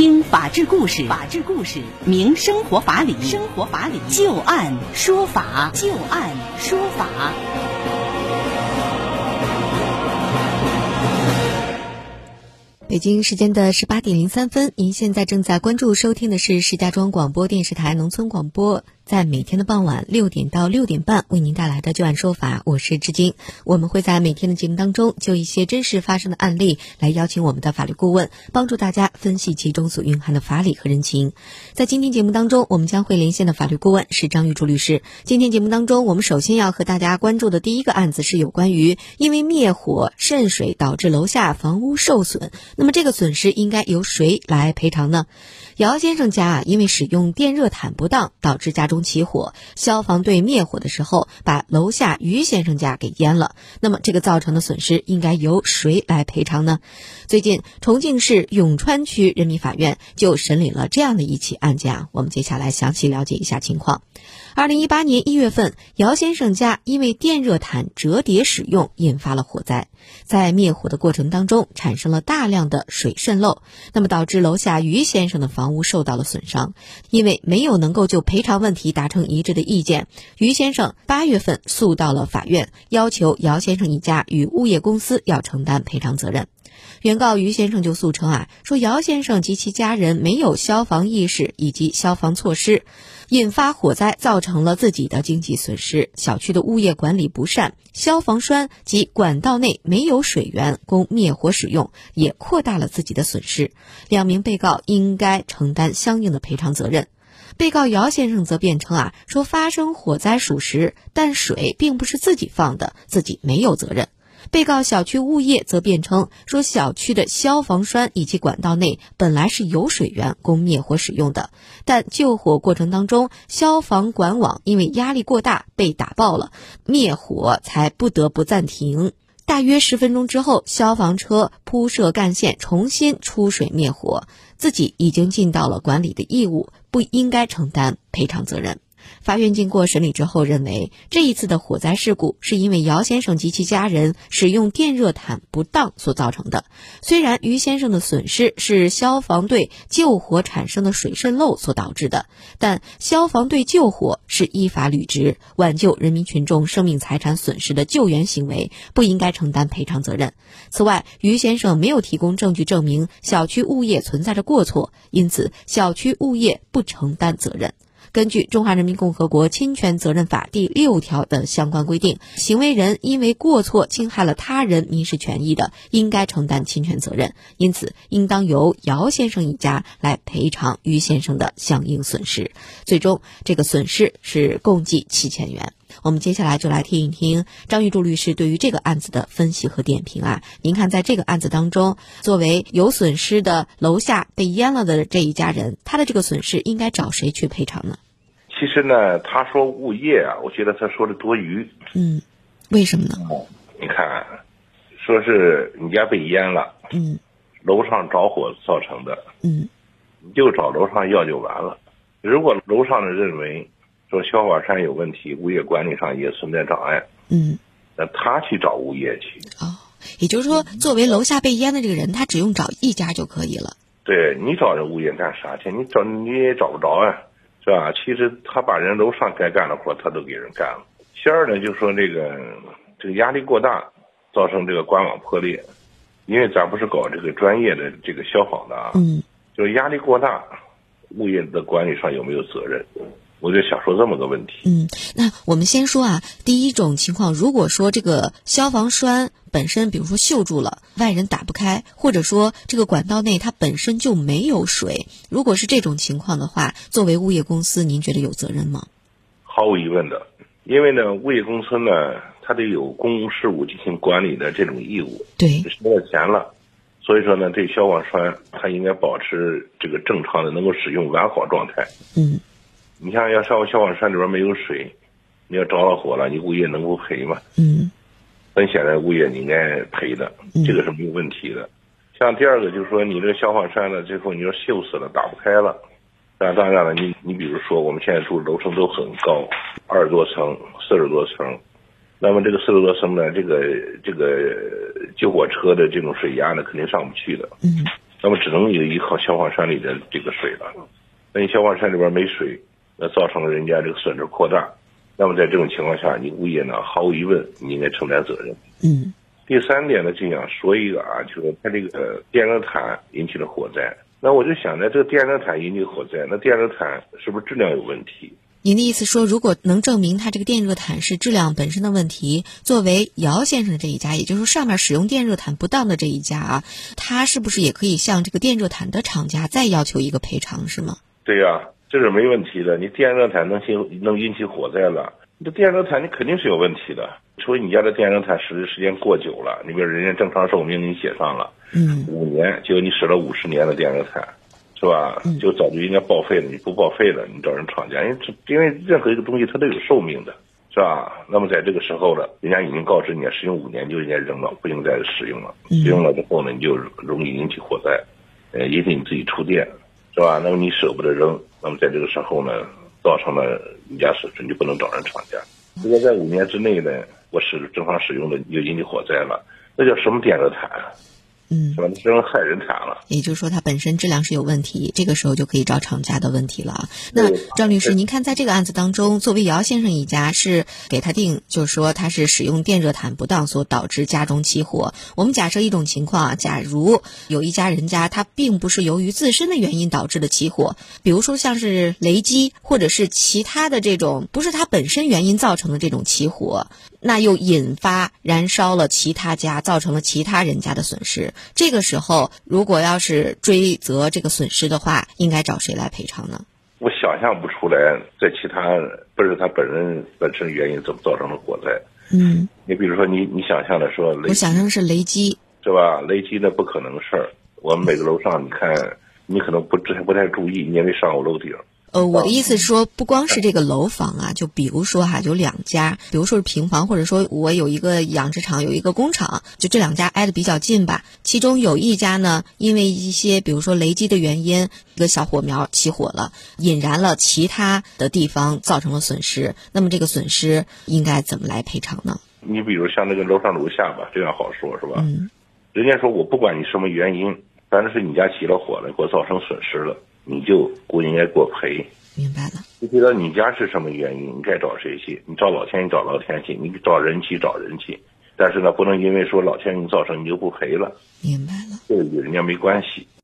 听法治故事，法治故事明生活法理，生活法理就案说法，就案说法。北京时间的十八点零三分，您现在正在关注收听的是石家庄广播电视台农村广播。在每天的傍晚六点到六点半为您带来的就案说法，我是志晶。我们会在每天的节目当中就一些真实发生的案例来邀请我们的法律顾问，帮助大家分析其中所蕴含的法理和人情。在今天节目当中，我们将会连线的法律顾问是张玉柱律师。今天节目当中，我们首先要和大家关注的第一个案子是有关于因为灭火渗水导致楼下房屋受损，那么这个损失应该由谁来赔偿呢？姚先生家，因为使用电热毯不当，导致家中起火。消防队灭火的时候，把楼下于先生家给淹了。那么，这个造成的损失应该由谁来赔偿呢？最近，重庆市永川区人民法院就审理了这样的一起案件啊。我们接下来详细了解一下情况。二零一八年一月份，姚先生家因为电热毯折叠使用，引发了火灾。在灭火的过程当中，产生了大量的水渗漏，那么导致楼下于先生的房屋受到了损伤。因为没有能够就赔偿问题达成一致的意见，于先生八月份诉到了法院，要求姚先生一家与物业公司要承担赔偿责任。原告于先生就诉称啊，说姚先生及其家人没有消防意识以及消防措施。引发火灾，造成了自己的经济损失。小区的物业管理不善，消防栓及管道内没有水源供灭火使用，也扩大了自己的损失。两名被告应该承担相应的赔偿责任。被告姚先生则辩称啊，说发生火灾属实，但水并不是自己放的，自己没有责任。被告小区物业则辩称说，小区的消防栓以及管道内本来是有水源供灭火使用的，但救火过程当中，消防管网因为压力过大被打爆了，灭火才不得不暂停。大约十分钟之后，消防车铺设干线，重新出水灭火，自己已经尽到了管理的义务，不应该承担赔偿责任。法院经过审理之后认为，这一次的火灾事故是因为姚先生及其家人使用电热毯不当所造成的。虽然于先生的损失是消防队救火产生的水渗漏所导致的，但消防队救火是依法履职，挽救人民群众生命财产损失的救援行为，不应该承担赔偿责任。此外，于先生没有提供证据证明小区物业存在着过错，因此小区物业不承担责任。根据《中华人民共和国侵权责任法》第六条的相关规定，行为人因为过错侵害了他人民事权益的，应该承担侵权责任。因此，应当由姚先生一家来赔偿于先生的相应损失。最终，这个损失是共计七千元。我们接下来就来听一听张玉柱律师对于这个案子的分析和点评啊。您看，在这个案子当中，作为有损失的楼下被淹了的这一家人，他的这个损失应该找谁去赔偿呢？其实呢，他说物业啊，我觉得他说的多余。嗯，为什么呢？你看，说是你家被淹了，嗯，楼上着火造成的，嗯，你就找楼上要就完了。如果楼上的认为说消防栓有问题，物业管理上也存在障碍，嗯，那他去找物业去。哦，也就是说，作为楼下被淹的这个人，他只用找一家就可以了。对你找这物业干啥去？你找你也找不着啊。是吧？其实他把人楼上该干的活他都给人干了。其二呢，就说这个这个压力过大，造成这个管网破裂。因为咱不是搞这个专业的这个消防的啊，嗯，就是压力过大，物业的管理上有没有责任？我就想说这么个问题。嗯，那我们先说啊，第一种情况，如果说这个消防栓本身，比如说锈住了，外人打不开，或者说这个管道内它本身就没有水，如果是这种情况的话，作为物业公司，您觉得有责任吗？毫无疑问的，因为呢，物业公司呢，它得有公共事务进行管理的这种义务。对，收了钱了，所以说呢，这消防栓它应该保持这个正常的能够使用完好状态。嗯。你像要上消防栓里边没有水，你要着了火了，你物业能够赔吗？嗯，很显然物业你应该赔的，这个是没有问题的。像第二个就是说，你这个消防栓呢，最后你说锈死了，打不开了，那当然了，你你比如说我们现在住楼层都很高，二十多层、四十多层，那么这个四十多层呢，这个这个救火车的这种水压呢，肯定上不去的。嗯，那么只能依靠消防栓里的这个水了。那你消防栓里边没水，那造成了人家这个损失扩大。那么在这种情况下，你物业呢，毫无疑问你应该承担责任。嗯。第三点呢，就想说一个啊，就是它这个电热毯引起了火灾。那我就想呢，这个电热毯引起火灾，那电热毯是不是质量有问题？您的意思说，如果能证明它这个电热毯是质量本身的问题，作为姚先生的这一家，也就是说上面使用电热毯不当的这一家啊，他是不是也可以向这个电热毯的厂家再要求一个赔偿，是吗？对呀，这是没问题的。你电热毯能引能引起火灾了，你这电热毯你肯定是有问题的。除非你家的电热毯使的时间过久了，你比如人家正常寿命你写上了，嗯，五年，结果你使了五十年的电热毯。是吧？就早就应该报废了。你不报废了，你找人厂家，因为因为任何一个东西它都有寿命的，是吧？那么在这个时候呢，人家已经告知你使用五年就应该扔了，不应该使用了。使用了之后呢，你就容易引起火灾，呃，引起你自己触电，是吧？那么你舍不得扔，那么在这个时候呢，造成了你家损失，你就不能找人厂家。如果在五年之内呢，我使正常使用的就引起火灾了，那叫什么电热毯？嗯，是吧？这种害人产了。也就是说，它本身质量是有问题，这个时候就可以找厂家的问题了。那张律师，您看，在这个案子当中，作为姚先生一家是给他定，就是说他是使用电热毯不当所导致家中起火。我们假设一种情况啊，假如有一家人家他并不是由于自身的原因导致的起火，比如说像是雷击或者是其他的这种不是他本身原因造成的这种起火，那又引发燃烧了其他家，造成了其他人家的损失。这个时候，如果要是追责这个损失的话，应该找谁来赔偿呢？我想象不出来，在其他不是他本人本身原因怎么造成的火灾。嗯，你比如说，你你想象的说，我想象是雷击，是吧？雷击那不可能事儿。我们每个楼上，你看，你可能不之前不太注意，你也没上过楼顶。呃，我的意思是说，不光是这个楼房啊，就比如说哈，有两家，比如说是平房，或者说我有一个养殖场，有一个工厂，就这两家挨得比较近吧。其中有一家呢，因为一些比如说雷击的原因，一个小火苗起火了，引燃了其他的地方，造成了损失。那么这个损失应该怎么来赔偿呢？你比如像那个楼上楼下吧，这样好说，是吧？嗯。人家说我不管你什么原因，反正是你家起了火了，给我造成损失了。你就不应该给我赔，明白了。不知道你家是什么原因，你该找谁去？你找老天，你找老天去；你找人去，找人去。但是呢，不能因为说老天给你造成，你就不赔了。明白了，这个与人家没关系。